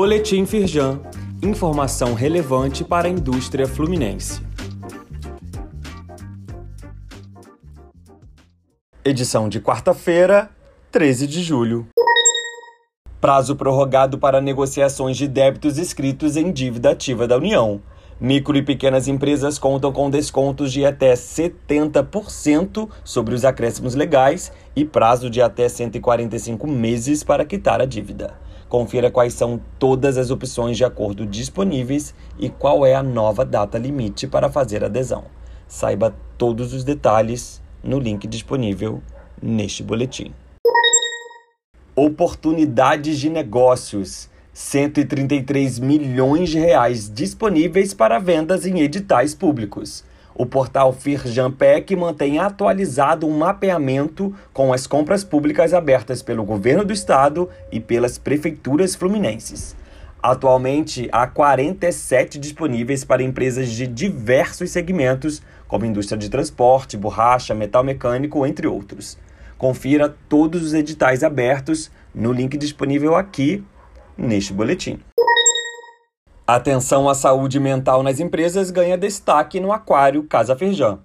Boletim Firjan. Informação relevante para a indústria fluminense. Edição de quarta-feira, 13 de julho. Prazo prorrogado para negociações de débitos escritos em dívida ativa da União. Micro e pequenas empresas contam com descontos de até 70% sobre os acréscimos legais e prazo de até 145 meses para quitar a dívida. Confira quais são todas as opções de acordo disponíveis e qual é a nova data limite para fazer adesão. Saiba todos os detalhes no link disponível neste boletim. Oportunidades de negócios. 133 milhões de reais disponíveis para vendas em editais públicos. O portal Firjampec mantém atualizado um mapeamento com as compras públicas abertas pelo governo do estado e pelas prefeituras fluminenses. Atualmente, há 47 disponíveis para empresas de diversos segmentos, como indústria de transporte, borracha, metal mecânico, entre outros. Confira todos os editais abertos no link disponível aqui neste boletim. Atenção à saúde mental nas empresas ganha destaque no Aquário Casa Ferjan.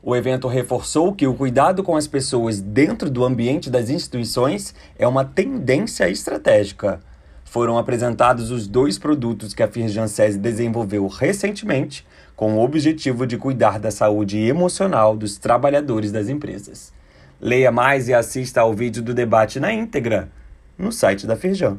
O evento reforçou que o cuidado com as pessoas dentro do ambiente das instituições é uma tendência estratégica. Foram apresentados os dois produtos que a Firjan SESI desenvolveu recentemente com o objetivo de cuidar da saúde emocional dos trabalhadores das empresas. Leia mais e assista ao vídeo do debate na íntegra no site da Firjan.